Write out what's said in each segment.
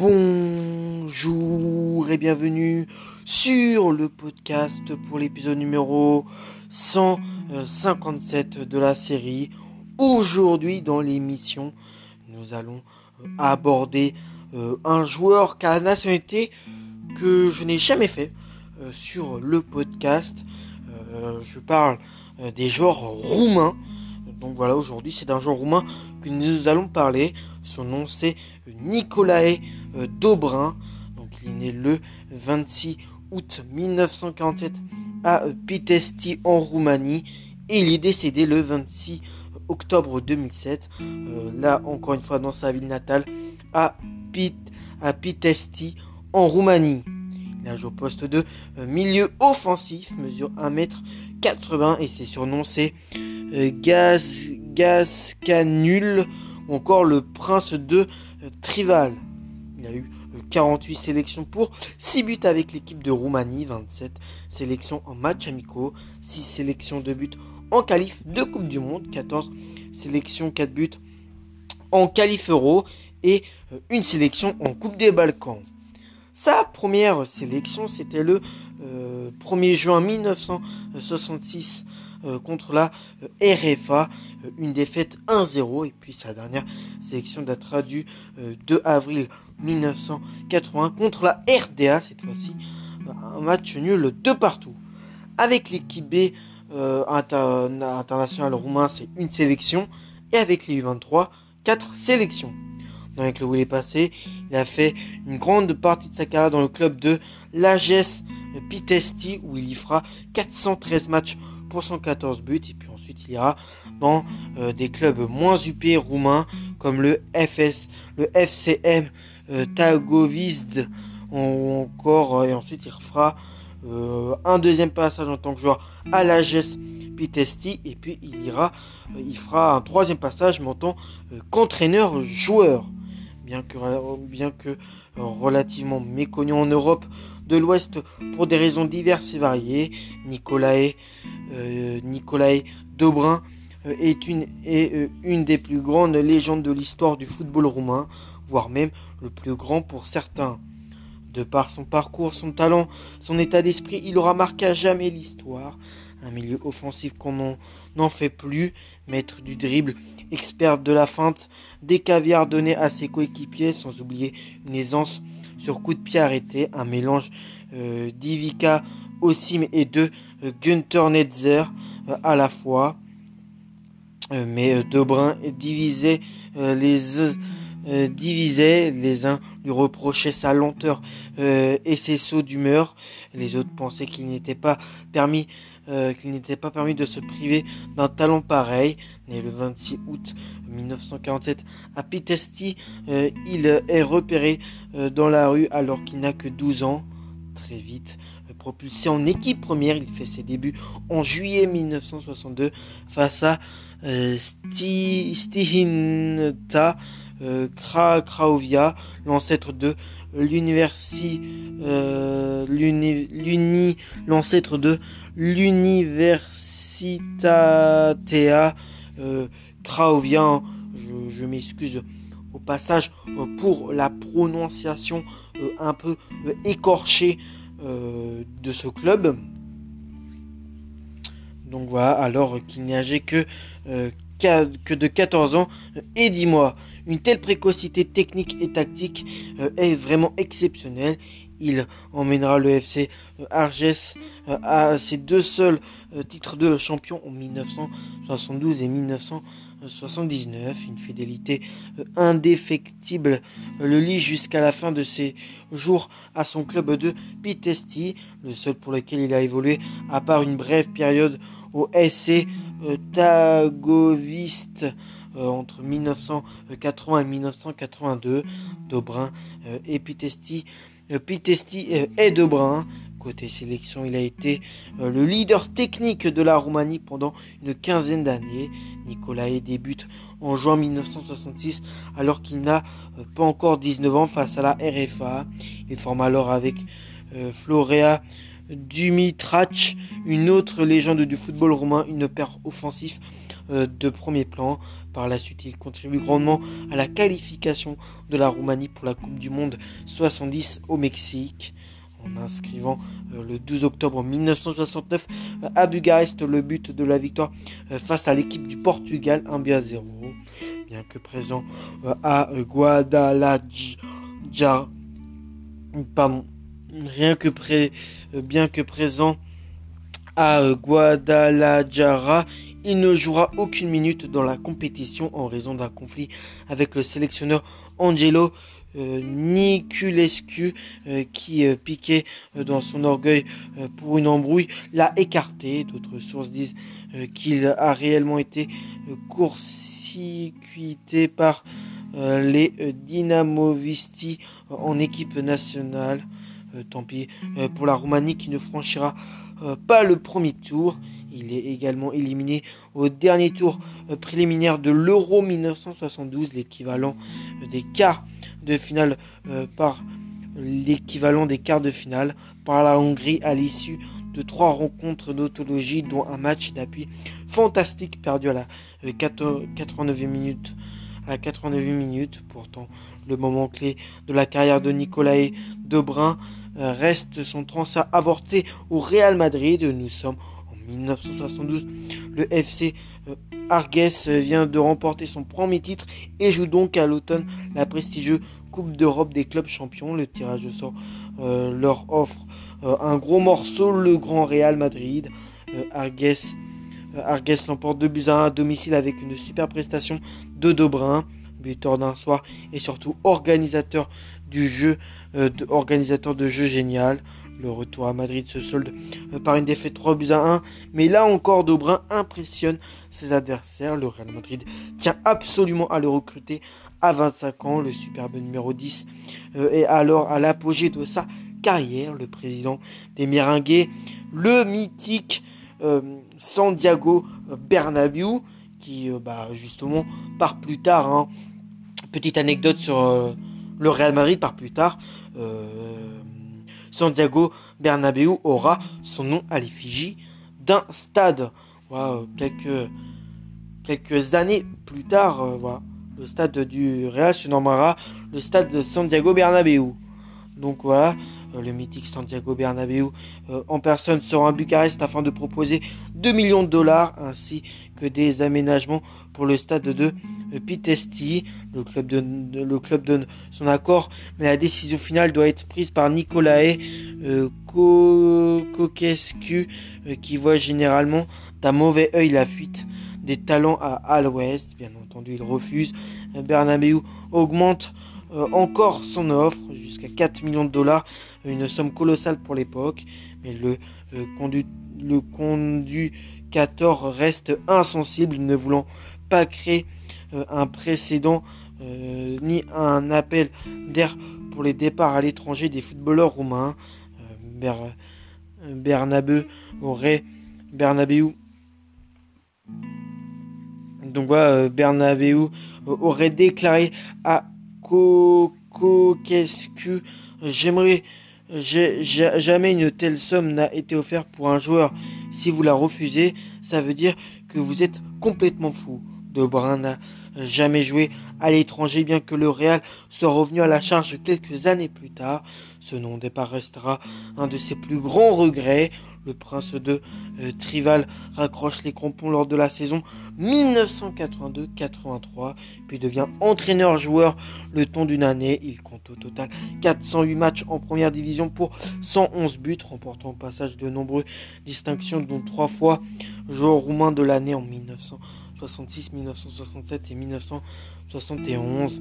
Bonjour et bienvenue sur le podcast pour l'épisode numéro 157 de la série. Aujourd'hui dans l'émission, nous allons euh, aborder euh, un joueur qui a la nationalité que je n'ai jamais fait euh, sur le podcast. je parle des joueurs roumains. Donc voilà, aujourd'hui c'est d'un joueur roumain que nous allons parler. Son nom c'est Nicolae euh, Dobrin. Donc il est né le 26 août 1947 à euh, Pitesti en Roumanie et il est décédé le 26 octobre 2007. Euh, là encore une fois dans sa ville natale à, Pit, à Pitesti en Roumanie. Il a joué au poste de milieu offensif, mesure 1m80 et ses surnoms c'est Gaz, Gascanul ou encore le prince de Trival. Il a eu 48 sélections pour 6 buts avec l'équipe de Roumanie, 27 sélections en match amicaux, 6 sélections de buts en qualif de Coupe du Monde, 14 sélections 4 buts en qualif euro et euh, une sélection en Coupe des Balkans. Sa première sélection, c'était le 1er euh, juin 1966 euh, contre la euh, RFA, une défaite 1-0. Et puis sa dernière sélection datera du 2 avril 1980 contre la RDA, cette fois-ci un match nul de partout. Avec l'équipe B internationale roumain, c'est une sélection. Et avec les U23, 4 sélections les clubs où il passé. Il a fait une grande partie de sa carrière dans le club de l'AGS Pitesti où il y fera 413 matchs pour 114 buts. Et puis ensuite il ira dans euh, des clubs moins UP roumains comme le FS, le FCM euh, Tagovizd ou encore euh, et ensuite il fera un deuxième passage en tant que joueur à l'AGS Pitesti. Et puis il ira il fera un troisième passage mais en tant qu'entraîneur joueur bien que, bien que relativement méconnu en Europe de l'Ouest pour des raisons diverses et variées. Nicolae, euh, Dobrin euh, est, une, est euh, une des plus grandes légendes de l'histoire du football roumain, voire même le plus grand pour certains. De par son parcours, son talent, son état d'esprit, il aura marqué à jamais l'histoire. Un milieu offensif qu'on n'en fait plus, maître du dribble, expert de la feinte, des caviars donnés à ses coéquipiers, sans oublier une aisance sur coup de pied arrêté, un mélange euh, d'Ivica Osim et de euh, Günther Netzer euh, à la fois. mais Debrun divisait les divisait, les uns lui reprochaient sa lenteur et ses sauts d'humeur, les autres pensaient qu'il n'était pas permis qu'il n'était pas permis de se priver d'un talent pareil. Né le 26 août 1947 à Pitesti, il est repéré dans la rue alors qu'il n'a que 12 ans très vite. Euh, propulsé en équipe première, il fait ses débuts en juillet 1962 face à euh, euh, Kraovia, l'ancêtre de l'université, euh, l'ancêtre de l'Universitatea euh, Kraovia. Je, m'excuse au passage pour la prononciation un peu écorchée euh, de ce club. Donc voilà, alors qu'il n'y âgé que, euh, que de 14 ans et 10 mois. Une telle précocité technique et tactique euh, est vraiment exceptionnelle. Il emmènera le FC Arges à ses deux seuls titres de champion en 1972 et 1973. 79, une fidélité euh, indéfectible le lit jusqu'à la fin de ses jours à son club de Pitesti, le seul pour lequel il a évolué à part une brève période au SC euh, Tagoviste euh, entre 1980 et 1982. Dobrin et Pitesti, Pitesti et Dobrin Côté sélection, il a été euh, le leader technique de la Roumanie pendant une quinzaine d'années. Nicolae débute en juin 1966 alors qu'il n'a euh, pas encore 19 ans face à la RFA. Il forme alors avec euh, Florea Dumitrac, une autre légende du football roumain, une paire offensif de premier plan. Par la suite, il contribue grandement à la qualification de la Roumanie pour la Coupe du Monde 70 au Mexique en inscrivant euh, le 12 octobre 1969 à Bucarest le but de la victoire euh, face à l'équipe du Portugal 1 à 0. Bien que présent euh, à Guadalajara, pardon, rien que près, bien que présent à Guadalajara, il ne jouera aucune minute dans la compétition en raison d'un conflit avec le sélectionneur Angelo euh, Niculescu euh, qui euh, piquait dans son orgueil pour une embrouille l'a écarté. D'autres sources disent qu'il a réellement été court-circuité par les Dinamovisti en équipe nationale. Tant pis pour la Roumanie qui ne franchira pas le premier tour. Il est également éliminé au dernier tour préliminaire de l'Euro 1972, l'équivalent des quarts de finale euh, par la Hongrie à l'issue de trois rencontres d'autologie dont un match d'appui fantastique perdu à la 89 euh, minute à la 89 minutes pourtant le moment clé de la carrière de Nicolae Debrun euh, reste son transfert avorté au Real Madrid nous sommes en 1972 le FC Argues vient de remporter son premier titre et joue donc à l'automne la prestigieuse Coupe d'Europe des clubs champions. Le tirage au sort euh, leur offre euh, un gros morceau, le Grand Real Madrid. Euh, Argues, l'emporte 2 buts à 1 à domicile avec une super prestation de Dobrin, buteur d'un soir et surtout organisateur du jeu, organisateur de jeu génial. Le retour à Madrid se solde euh, par une défaite 3 buts à 1. Mais là encore, Dobrun impressionne ses adversaires. Le Real Madrid tient absolument à le recruter à 25 ans. Le superbe numéro 10 euh, est alors à l'apogée de sa carrière. Le président des Merengues, le mythique euh, Santiago Bernabéu, qui bah, justement part plus tard. Hein. Petite anecdote sur le Real Madrid part plus tard. Santiago Bernabéu aura son nom à l'effigie d'un stade. quelques, quelques années plus tard, euh, le stade du Real se nommera le stade de Santiago Bernabéu. Donc voilà, euh, le mythique Santiago Bernabéu euh, en personne sera à Bucarest afin de proposer 2 millions de dollars ainsi que des aménagements pour le stade de Pitesti. Le club, donne, son accord, mais la décision finale doit être prise par Nicolae euh, Kokescu qui voit généralement d'un mauvais œil la fuite des talents à Al West. Bien entendu, il refuse. Bernabéu augmente euh, encore son offre jusqu'à 4 millions de dollars, une somme colossale pour l'époque, mais le, euh, conduit, le conducateur reste insensible, ne voulant pas créer euh, un précédent ni un appel d'air pour les départs à l'étranger des footballeurs roumains. Aurait Bernabeu donc voilà, Bernabeu aurait déclaré à qu'est-ce que j'aimerais jamais une telle somme n'a été offerte pour un joueur. Si vous la refusez, ça veut dire que vous êtes complètement fou. De n'a jamais joué à l'étranger, bien que le Real soit revenu à la charge quelques années plus tard. Ce nom départ restera un de ses plus grands regrets. Le prince de euh, Trival raccroche les crampons lors de la saison 1982-83, puis devient entraîneur-joueur le temps d'une année. Il compte au total 408 matchs en première division pour 111 buts, remportant au passage de nombreuses distinctions, dont trois fois joueur roumain de l'année en 1966, 1967 et 1971.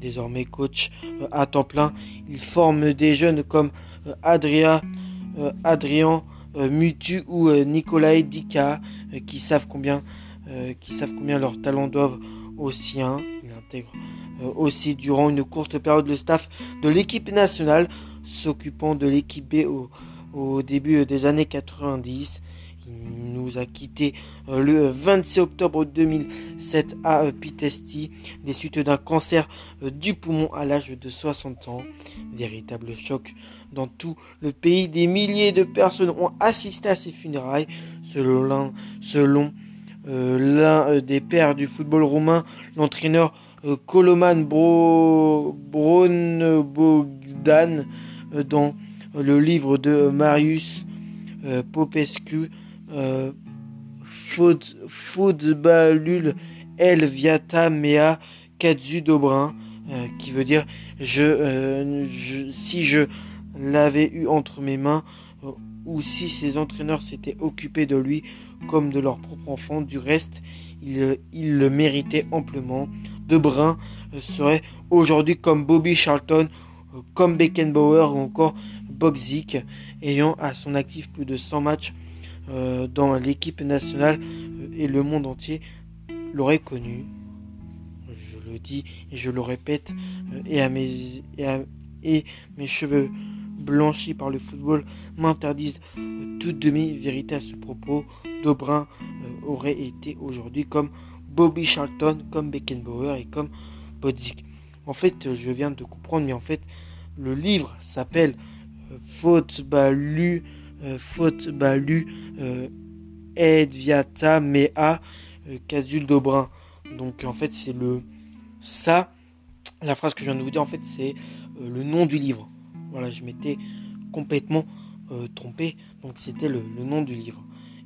Désormais coach euh, à temps plein, il forme des jeunes comme euh, Adria, Adrien euh, Mutu ou Nikolai Dika qui savent combien leurs talents doivent aux siens. Il intègre aussi durant une courte période le staff de l'équipe nationale s'occupant de l'équipe B au début des années 90. Nous a quitté euh, le 26 octobre 2007 à euh, Pitesti des suites d'un cancer euh, du poumon à l'âge de 60 ans. Véritable choc dans tout le pays. Des milliers de personnes ont assisté à ses funérailles selon, selon l'un des pères du football roumain, l'entraîneur Koloman Bro, Bogdan, dans le livre de Marius Popescu, Footballul El Viata Mea Dobrin, qui veut dire je, si je l'avais eu entre mes mains, ou si ses entraîneurs s'étaient occupés de lui comme de leur propre enfant. Du reste, il, le méritait amplement. De Brun euh, serait aujourd'hui comme Bobby Charlton, euh, comme Beckenbauer ou encore Bogzik, ayant à son actif plus de 100 matchs euh, dans l'équipe nationale et le monde entier l'aurait connu. Je le dis et je le répète, et, à mes, et mes cheveux blanchis par le football m'interdisent euh, toute demi-vérité à ce propos. Dobrin euh, aurait été aujourd'hui comme Bobby Charlton, comme Beckenbauer et comme Bodzik. En fait, je viens de comprendre, mais en fait, le livre s'appelle euh, Faute balu, Faute balu, Edviata Mea, Casul Dobrin. Donc en fait, c'est le ça, la phrase que je viens de vous dire, en fait, c'est le nom du livre. Voilà, je m'étais complètement euh, trompé. Donc c'était le, nom du livre.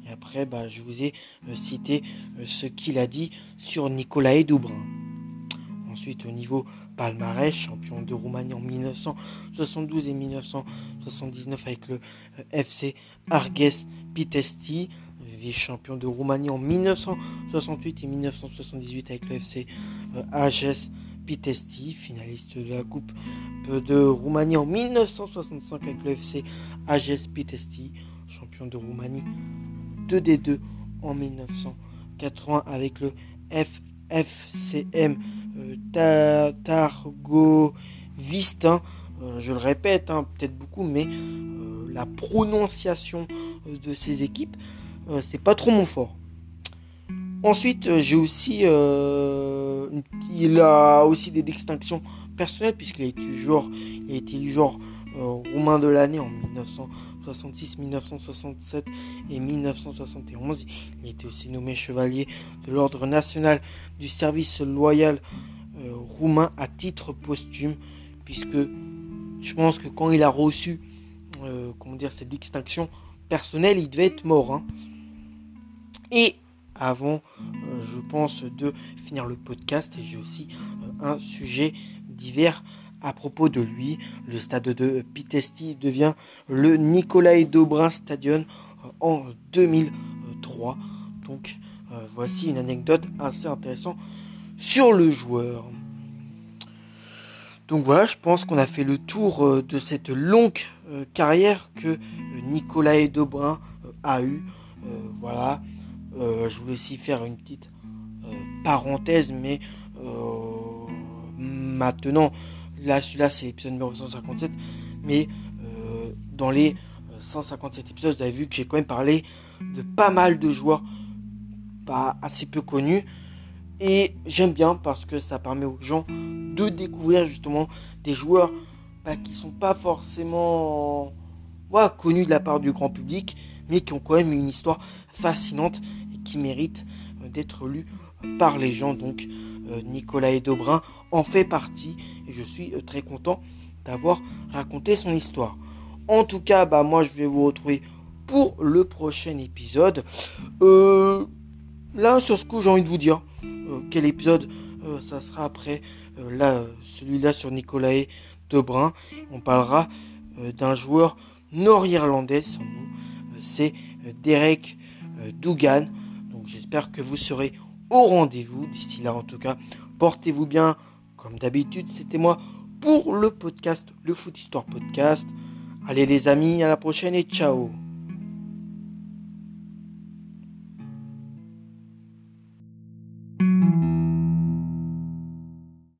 Et après, bah, je vous ai euh, cité euh, ce qu'il a dit sur Nicolas Doubrin. Ensuite, au niveau palmarès, champion de Roumanie en 1972 et 1979 avec le FC Arges Pitesti, vice-champion de Roumanie en 1968 et 1978 avec le FC Arges Pitesti, finaliste de la Coupe de Roumanie en 1965 avec le FC Ages Pitesti, champion de Roumanie 2D2 en 1980 avec le FFCM euh, Targo Vistin. Euh, je le répète, hein, peut-être beaucoup, mais euh, la prononciation de ces équipes, c'est pas trop mon fort. Ensuite, euh, j'ai aussi, euh, il a aussi des distinctions personnelles puisqu'il a été joueur, il euh, roumain de l'année en 1966, 1967 et 1971. Il été aussi nommé chevalier de l'ordre national du service loyal roumain à titre posthume puisque je pense que quand il a reçu, comment dire, cette distinction personnelle, il devait être mort. Hein. Et avant, euh, je pense, de finir le podcast. J'ai aussi euh, un sujet divers à propos de lui. Le stade de Pitesti devient le Nikolai Dobrin Stadion euh, en 2003. Donc voici une anecdote assez intéressante sur le joueur. Donc voilà, je pense qu'on a fait le tour de cette longue carrière que Nikolai Dobrin a eu. Voilà, euh, je voulais aussi faire une petite euh, parenthèse, mais euh, maintenant, là, celui-là, c'est l'épisode numéro 157, mais dans les 157 épisodes, vous avez vu que j'ai quand même parlé de pas mal de joueurs pas assez peu connus. Et j'aime bien parce que ça permet aux gens de découvrir justement des joueurs bah, qui sont pas forcément connus de la part du grand public, mais qui ont quand même une histoire fascinante qui mérite euh, d'être lu par les gens. Donc euh, Nicolas Dobrin en fait partie et je suis euh, très content d'avoir raconté son histoire. En tout cas, bah moi je vais vous retrouver pour le prochain épisode. là sur ce coup j'ai envie de vous dire quel épisode ça sera après là celui-là sur Nicolas Dobrin. On parlera d'un joueur nord-irlandais, c'est Derek Dougan. J'espère que vous serez au rendez-vous. D'ici là, en tout cas, portez-vous bien. Comme d'habitude, c'était moi pour le podcast, le Foot Histoire Podcast. Allez les amis, à la prochaine et ciao